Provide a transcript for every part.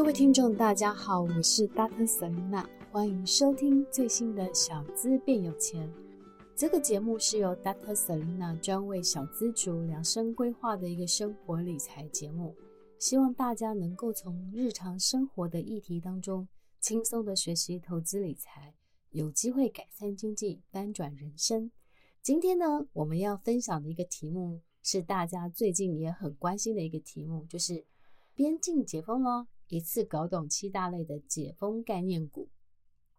各位听众，大家好，我是 Dr. Selina，欢迎收听最新的小资变有钱。这个节目是由 Dr. Selina 专为小资族量身规划的一个生活理财节目，希望大家能够从日常生活的议题当中轻松的学习投资理财，有机会改善经济，翻转人生。今天呢，我们要分享的一个题目是大家最近也很关心的一个题目，就是边境解封咯。一次搞懂七大类的解封概念股。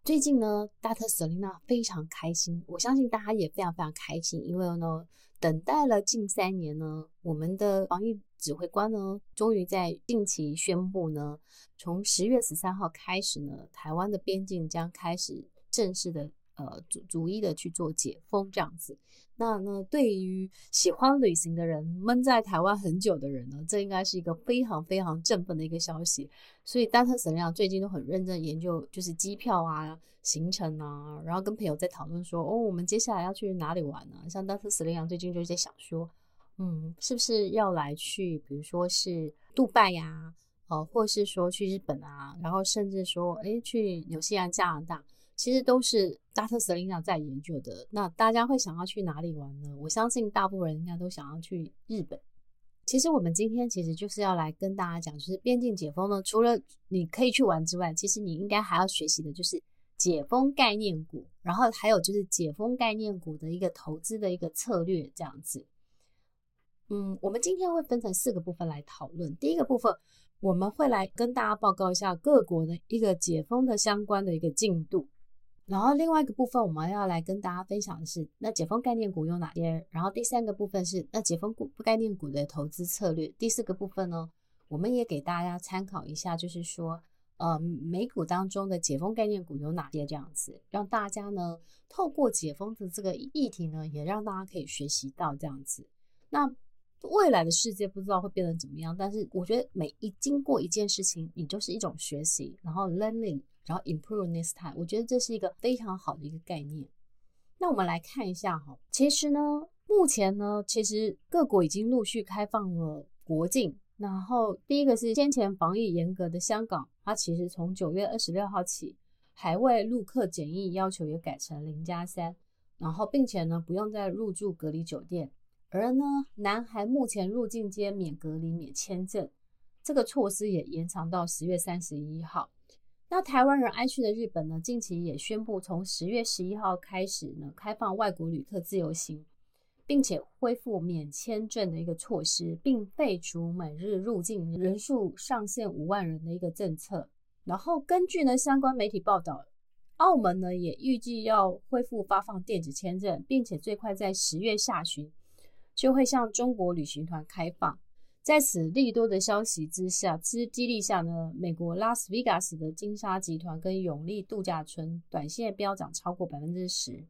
最近呢大特舍琳娜非常开心，我相信大家也非常非常开心，因为呢，等待了近三年呢，我们的防疫指挥官呢，终于在近期宣布呢，从十月十三号开始呢，台湾的边境将开始正式的。呃，逐逐一的去做解封这样子，那呢，对于喜欢旅行的人，闷在台湾很久的人呢，这应该是一个非常非常振奋的一个消息。所以，Dr. Selena 最近都很认真研究，就是机票啊、行程啊，然后跟朋友在讨论说，哦，我们接下来要去哪里玩呢？像 Dr. Selena 最近就在想说，嗯，是不是要来去，比如说是杜拜呀，呃，或是说去日本啊，然后甚至说，诶，去纽西兰、加拿大。其实都是 Dr. Selena 在研究的。那大家会想要去哪里玩呢？我相信大部分人应该都想要去日本。其实我们今天其实就是要来跟大家讲，就是边境解封呢，除了你可以去玩之外，其实你应该还要学习的就是解封概念股，然后还有就是解封概念股的一个投资的一个策略这样子。嗯，我们今天会分成四个部分来讨论。第一个部分，我们会来跟大家报告一下各国的一个解封的相关的一个进度。然后另外一个部分，我们要来跟大家分享的是，那解封概念股有哪些？然后第三个部分是，那解封股概念股的投资策略。第四个部分呢，我们也给大家参考一下，就是说，呃，美股当中的解封概念股有哪些？这样子，让大家呢，透过解封的这个议题呢，也让大家可以学习到这样子。那未来的世界不知道会变成怎么样，但是我觉得每一经过一件事情，你就是一种学习，然后 learning。然后 improve next time，我觉得这是一个非常好的一个概念。那我们来看一下哈，其实呢，目前呢，其实各国已经陆续开放了国境。然后第一个是先前防疫严格的香港，它其实从九月二十六号起，海外陆客检疫要求也改成零加三，然后并且呢，不用再入住隔离酒店。而呢，南韩目前入境皆免隔离、免签证，这个措施也延长到十月三十一号。那台湾人爱去的日本呢，近期也宣布从十月十一号开始呢，开放外国旅客自由行，并且恢复免签证的一个措施，并废除每日入境人数上限五万人的一个政策。然后根据呢相关媒体报道，澳门呢也预计要恢复发放电子签证，并且最快在十月下旬就会向中国旅行团开放。在此利多的消息之下，之激励下呢，美国拉斯维加斯的金沙集团跟永利度假村短线飙涨超过百分之十。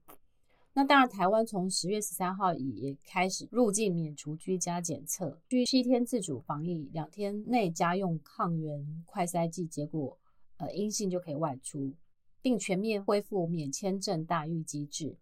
那当然，台湾从十月十三号也开始入境免除居家检测，需七天自主防疫，两天内家用抗原快筛剂结果呃阴性就可以外出，并全面恢复免签证大预机制。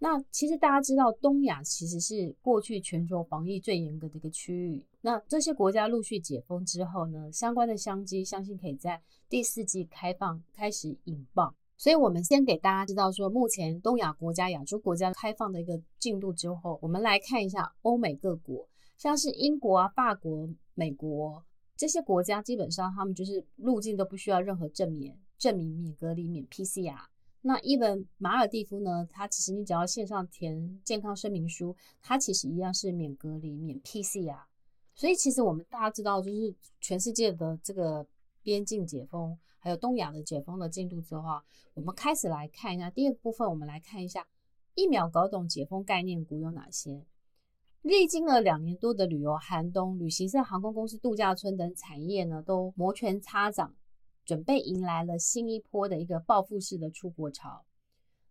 那其实大家知道，东亚其实是过去全球防疫最严格的一个区域。那这些国家陆续解封之后呢，相关的商机相信可以在第四季开放开始引爆。所以，我们先给大家知道说，目前东亚国家、亚洲国家开放的一个进度之后，我们来看一下欧美各国，像是英国啊、法国、美国这些国家，基本上他们就是入境都不需要任何证明、证明免隔离、免 PCR。那一本马尔地夫呢？它其实你只要线上填健康声明书，它其实一样是免隔离、免 PCR。所以其实我们大家知道，就是全世界的这个边境解封，还有东亚的解封的进度之后啊，我们开始来看一下第二个部分。我们来看一下一秒搞懂解封概念股有哪些。历经了两年多的旅游寒冬，旅行社、航空公司、度假村等产业呢，都摩拳擦掌。准备迎来了新一波的一个报复式的出国潮。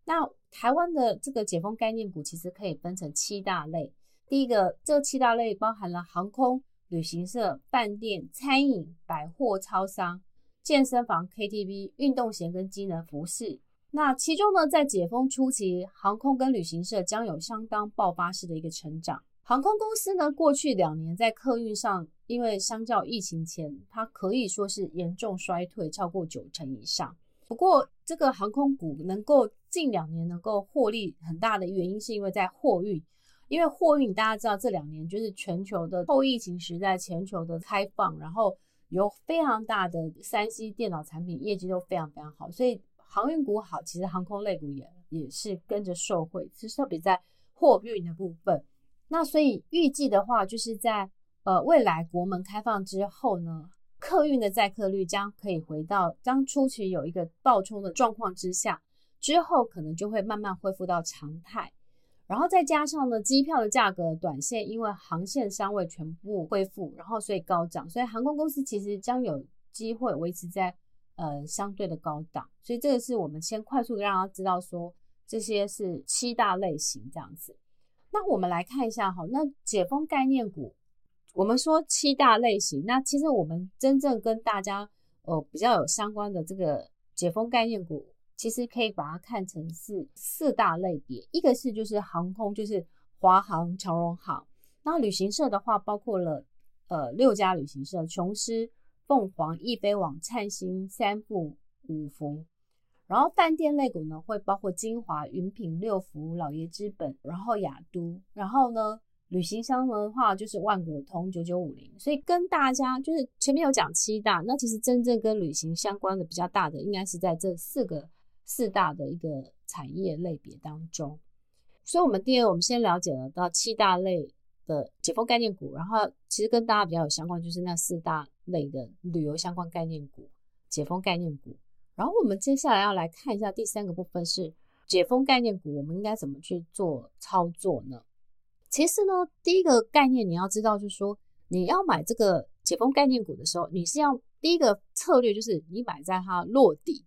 那台湾的这个解封概念股其实可以分成七大类。第一个，这七大类包含了航空、旅行社、饭店、餐饮、百货、超商、健身房、KTV、运动鞋跟机能服饰。那其中呢，在解封初期，航空跟旅行社将有相当爆发式的一个成长。航空公司呢，过去两年在客运上，因为相较疫情前，它可以说是严重衰退，超过九成以上。不过，这个航空股能够近两年能够获利很大的原因，是因为在货运，因为货运大家知道这两年就是全球的后疫情时代，全球的开放，然后有非常大的三 C 电脑产品业绩都非常非常好，所以航运股好，其实航空类股也也是跟着受惠，其实特别在货运的部分。那所以预计的话，就是在呃未来国门开放之后呢。客运的载客率将可以回到当初期有一个爆冲的状况之下，之后可能就会慢慢恢复到常态。然后再加上呢，机票的价格短线因为航线尚未全部恢复，然后所以高涨，所以航空公司其实将有机会维持在呃相对的高档。所以这个是我们先快速让大家知道说，这些是七大类型这样子。那我们来看一下哈，那解封概念股。我们说七大类型，那其实我们真正跟大家呃比较有相关的这个解封概念股，其实可以把它看成是四大类别。一个是就是航空，就是华航、长荣航。那旅行社的话，包括了呃六家旅行社：琼斯、凤凰、易飞网、灿星、三富、五福。然后饭店类股呢，会包括金华、云品、六福、老爷资本，然后亚都。然后呢，旅行箱的话就是万国通九九五零，所以跟大家就是前面有讲七大，那其实真正跟旅行相关的比较大的，应该是在这四个四大的一个产业类别当中。所以，我们第二，我们先了解了到七大类的解封概念股，然后其实跟大家比较有相关，就是那四大类的旅游相关概念股、解封概念股。然后，我们接下来要来看一下第三个部分是解封概念股，我们应该怎么去做操作呢？其实呢，第一个概念你要知道，就是说你要买这个解封概念股的时候，你是要第一个策略就是你买在它落底，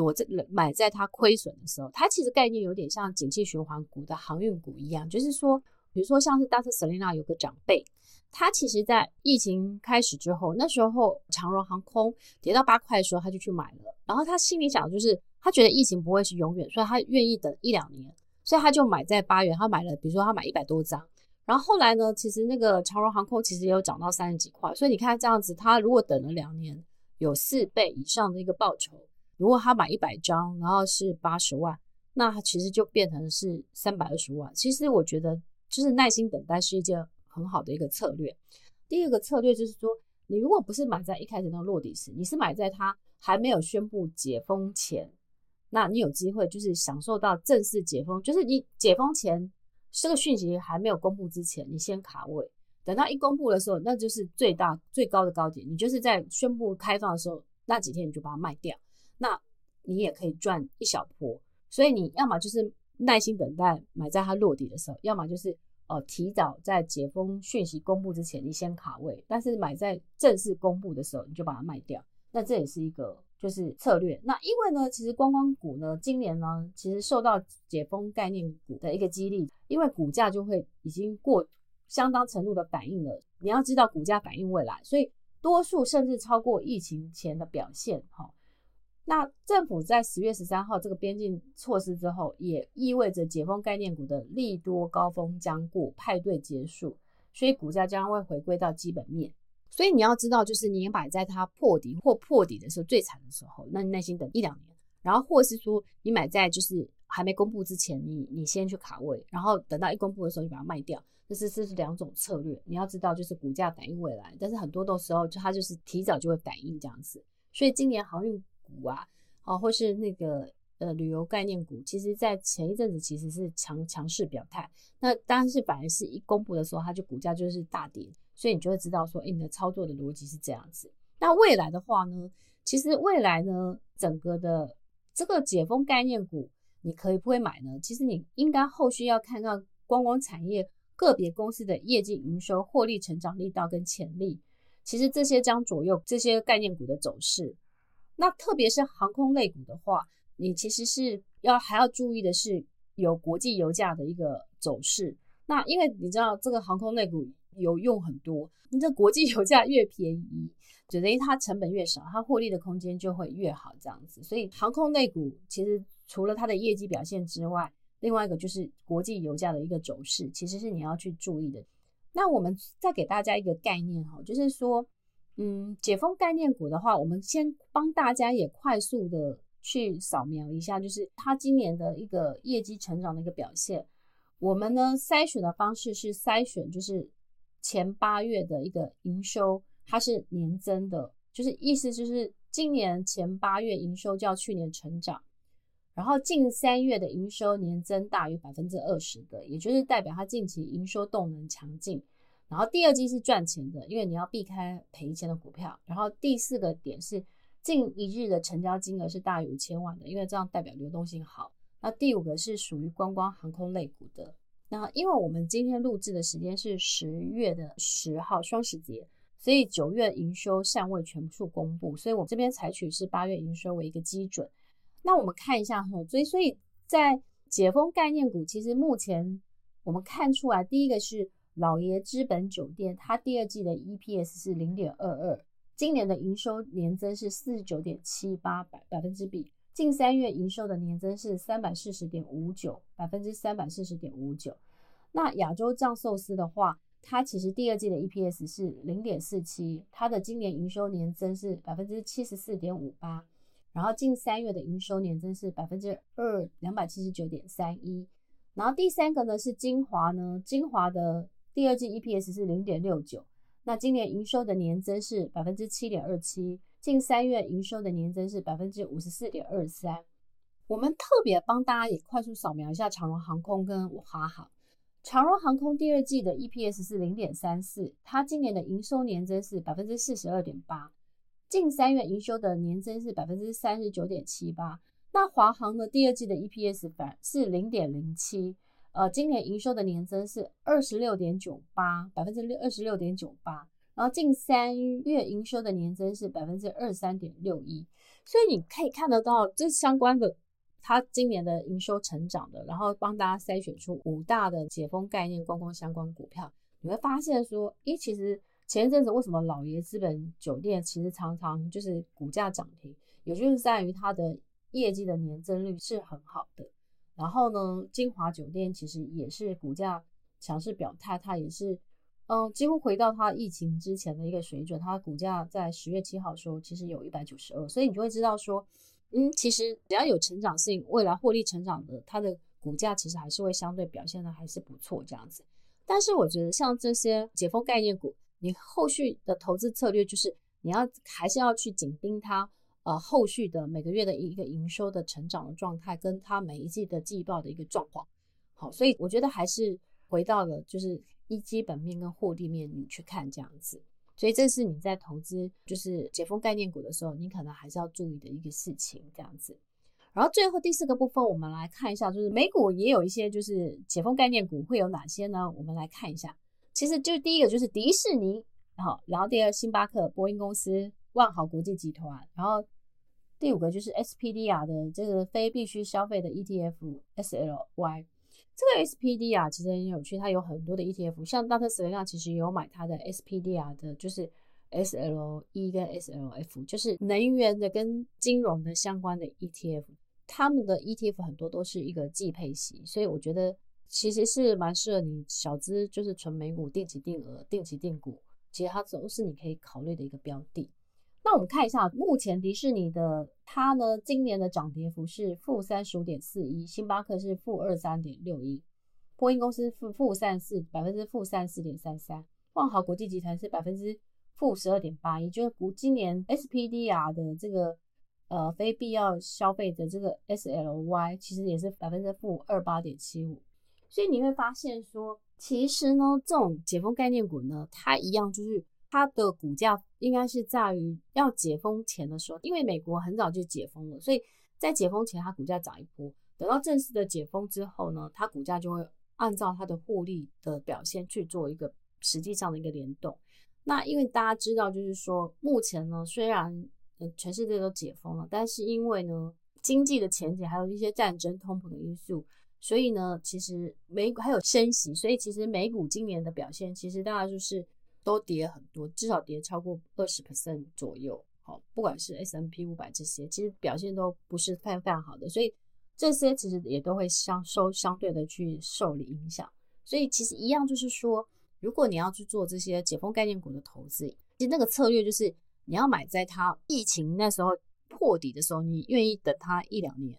我这买在它亏损的时候，它其实概念有点像景气循环股的航运股一样，就是说，比如说像是 Dr. Selena 有个长辈，他其实在疫情开始之后，那时候长荣航空跌到八块的时候，他就去买了，然后他心里想就是他觉得疫情不会是永远，所以他愿意等一两年。所以他就买在八元，他买了，比如说他买一百多张，然后后来呢，其实那个长荣航空其实也有涨到三十几块，所以你看这样子，他如果等了两年，有四倍以上的一个报酬。如果他买一百张，然后是八十万，那他其实就变成是三百二十万。其实我觉得就是耐心等待是一件很好的一个策略。第二个策略就是说，你如果不是买在一开始那个落底时，你是买在他还没有宣布解封前。那你有机会就是享受到正式解封，就是你解封前这个讯息还没有公布之前，你先卡位，等到一公布的时候，那就是最大最高的高点，你就是在宣布开放的时候那几天你就把它卖掉，那你也可以赚一小波。所以你要么就是耐心等待买在它落底的时候，要么就是呃提早在解封讯息公布之前你先卡位，但是买在正式公布的时候你就把它卖掉，那这也是一个。就是策略。那因为呢，其实观光股呢，今年呢，其实受到解封概念股的一个激励，因为股价就会已经过相当程度的反应了。你要知道，股价反映未来，所以多数甚至超过疫情前的表现。哈，那政府在十月十三号这个边境措施之后，也意味着解封概念股的利多高峰将过，派对结束，所以股价将会回归到基本面。所以你要知道，就是你买在它破底或破底的时候最惨的时候，那你耐心等一两年，然后或是说你买在就是还没公布之前，你你先去卡位，然后等到一公布的时候你把它卖掉，这是这是两种策略。你要知道，就是股价反映未来，但是很多的时候就它就是提早就会反应这样子。所以今年航运股啊，啊或是那个呃旅游概念股，其实在前一阵子其实是强强势表态，那但是反而是一公布的时候，它就股价就是大跌。所以你就会知道说，哎，你的操作的逻辑是这样子。那未来的话呢，其实未来呢，整个的这个解封概念股，你可以不会买呢？其实你应该后续要看看观光产业个别公司的业绩、营收、获利成长力道跟潜力，其实这些将左右这些概念股的走势。那特别是航空类股的话，你其实是要还要注意的是有国际油价的一个走势。那因为你知道这个航空类股。有用很多，你这国际油价越便宜，就等于它成本越少，它获利的空间就会越好，这样子。所以航空类股其实除了它的业绩表现之外，另外一个就是国际油价的一个走势，其实是你要去注意的。那我们再给大家一个概念哈，就是说，嗯，解封概念股的话，我们先帮大家也快速的去扫描一下，就是它今年的一个业绩成长的一个表现。我们呢筛选的方式是筛选，就是前八月的一个营收，它是年增的，就是意思就是今年前八月营收较去年成长。然后近三月的营收年增大于百分之二十的，也就是代表它近期营收动能强劲。然后第二季是赚钱的，因为你要避开赔钱的股票。然后第四个点是近一日的成交金额是大于五千万的，因为这样代表流动性好。那第五个是属于观光航空类股的。那因为我们今天录制的时间是十月的十号双十节，所以九月营收尚未全数公布，所以我这边采取是八月营收为一个基准。那我们看一下哈，所以所以在解封概念股，其实目前我们看出来，第一个是老爷资本酒店，它第二季的 EPS 是零点二二，今年的营收年增是四十九点七八百百分之比，近三月营收的年增是三百四十点五九百分之三百四十点五九。那亚洲藏寿司的话，它其实第二季的 EPS 是零点四七，它的今年营收年增是百分之七十四点五八。然后近三月的营收年增是百分之二两百七十九点三一，然后第三个呢是晶华呢，晶华的第二季 EPS 是零点六九，那今年营收的年增是百分之七点二七，近三月营收的年增是百分之五十四点二三。我们特别帮大家也快速扫描一下长荣航空跟华航，长荣航空第二季的 EPS 是零点三四，它今年的营收年增是百分之四十二点八。近三月营收的年增是百分之三十九点七八，那华航的第二季的 EPS 反是零点零七，呃，今年营收的年增是二十六点九八，百分之六二十六点九八，然后近三月营收的年增是百分之二十三点六一，所以你可以看得到这相关的，它今年的营收成长的，然后帮大家筛选出五大的解封概念观光相关股票，你会发现说，诶，其实。前一阵子为什么老爷资本酒店其实常常就是股价涨停，也就是在于它的业绩的年增率是很好的。然后呢，金华酒店其实也是股价强势表态，它也是嗯几乎回到它疫情之前的一个水准。它的股价在十月七号的时候其实有一百九十二，所以你就会知道说，嗯，其实只要有成长性、未来获利成长的，它的股价其实还是会相对表现的还是不错这样子。但是我觉得像这些解封概念股，你后续的投资策略就是你要还是要去紧盯它，呃，后续的每个月的一个营收的成长的状态，跟它每一季的季报的一个状况。好，所以我觉得还是回到了就是一基本面跟获利面你去看这样子。所以这是你在投资就是解封概念股的时候，你可能还是要注意的一个事情这样子。然后最后第四个部分，我们来看一下，就是美股也有一些就是解封概念股会有哪些呢？我们来看一下。其实就第一个就是迪士尼，好，然后第二星巴克、波音公司、万豪国际集团，然后第五个就是 SPDR 的这个非必需消费的 ETF SLY。这个 SPDR 其实很有趣，它有很多的 ETF，像大特斯拉其实也有买它的 SPDR 的，就是 SLE 跟 SLF，就是能源的跟金融的相关的 ETF。他们的 ETF 很多都是一个季配息，所以我觉得。其实是蛮适合你小资，就是纯美股定期定额、定期定股，其实它都是你可以考虑的一个标的。那我们看一下，目前迪士尼的它呢，今年的涨跌幅是负三十五点四一，星巴克是负二三点六一，波音公司负负三四百分之负三四点三三，万豪国际集团是百分之负十二点八一，就是今年 SPDR 的这个呃非必要消费的这个 SLY，其实也是百分之负二八点七五。所以你会发现说，其实呢，这种解封概念股呢，它一样就是它的股价应该是在于要解封前的时候，因为美国很早就解封了，所以在解封前它股价涨一波，等到正式的解封之后呢，它股价就会按照它的获利的表现去做一个实际上的一个联动。那因为大家知道，就是说目前呢，虽然全世界都解封了，但是因为呢经济的前景还有一些战争、通膨的因素。所以呢，其实美股还有升息，所以其实美股今年的表现，其实大概就是都跌很多，至少跌超过二十 percent 左右。好，不管是 S M P 五百这些，其实表现都不是非常非常好的。所以这些其实也都会相受相对的去受影响。所以其实一样，就是说，如果你要去做这些解封概念股的投资，其实那个策略就是你要买在它疫情那时候破底的时候，你愿意等它一两年，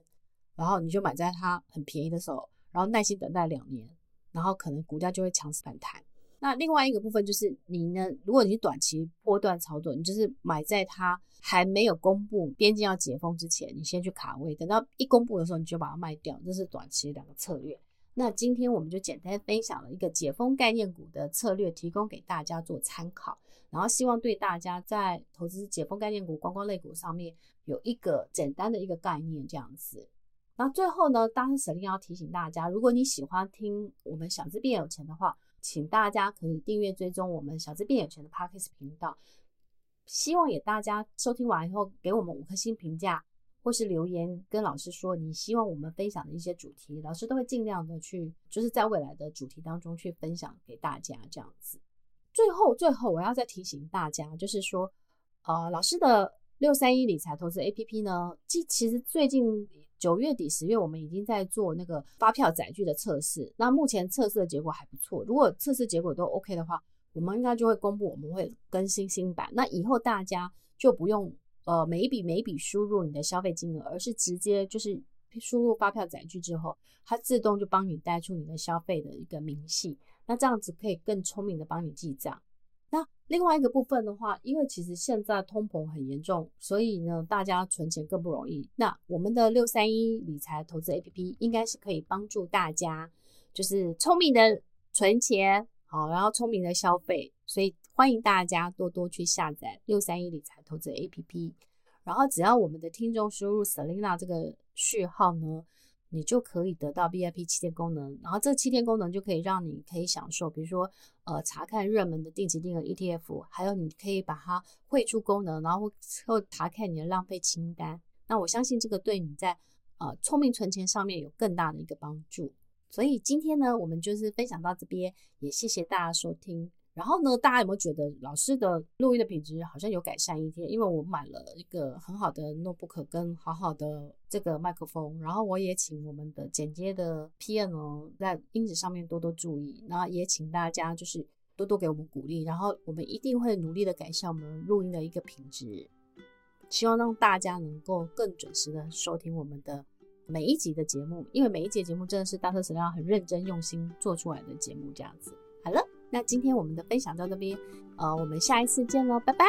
然后你就买在它很便宜的时候，然后耐心等待两年，然后可能股价就会强势反弹。那另外一个部分就是你呢，如果你是短期波段操作，你就是买在它还没有公布边境要解封之前，你先去卡位，等到一公布的时候你就把它卖掉，这是短期两个策略。那今天我们就简单分享了一个解封概念股的策略，提供给大家做参考，然后希望对大家在投资解封概念股、观光类股上面有一个简单的一个概念这样子。那最后呢，当然沈令要提醒大家，如果你喜欢听我们小资变有钱的话。请大家可以订阅追踪我们小资变有钱的 Podcast 频道，希望也大家收听完以后给我们五颗星评价，或是留言跟老师说你希望我们分享的一些主题，老师都会尽量的去，就是在未来的主题当中去分享给大家这样子。最后，最后我要再提醒大家，就是说，呃，老师的六三一理财投资 APP 呢，其其实最近。九月底、十月，我们已经在做那个发票载具的测试。那目前测试的结果还不错。如果测试结果都 OK 的话，我们应该就会公布，我们会更新新版。那以后大家就不用呃每一笔每一笔输入你的消费金额，而是直接就是输入发票载具之后，它自动就帮你带出你的消费的一个明细。那这样子可以更聪明的帮你记账。另外一个部分的话，因为其实现在通膨很严重，所以呢，大家存钱更不容易。那我们的六三一理财投资 APP 应该是可以帮助大家，就是聪明的存钱，好，然后聪明的消费。所以欢迎大家多多去下载六三一理财投资 APP，然后只要我们的听众输入 Selina 这个序号呢。你就可以得到 VIP 七天功能，然后这七天功能就可以让你可以享受，比如说呃查看热门的定期定额 ETF，还有你可以把它汇出功能，然后后查看你的浪费清单。那我相信这个对你在呃聪明存钱上面有更大的一个帮助。所以今天呢，我们就是分享到这边，也谢谢大家收听。然后呢，大家有没有觉得老师的录音的品质好像有改善一点？因为我买了一个很好的 notebook 跟好好的这个麦克风，然后我也请我们的剪接的 PM 哦，在音质上面多多注意，然后也请大家就是多多给我们鼓励，然后我们一定会努力的改善我们录音的一个品质，希望让大家能够更准时的收听我们的每一集的节目，因为每一集节目真的是大特神量很认真用心做出来的节目，这样子。好了。那今天我们的分享到这边，呃，我们下一次见喽，拜拜。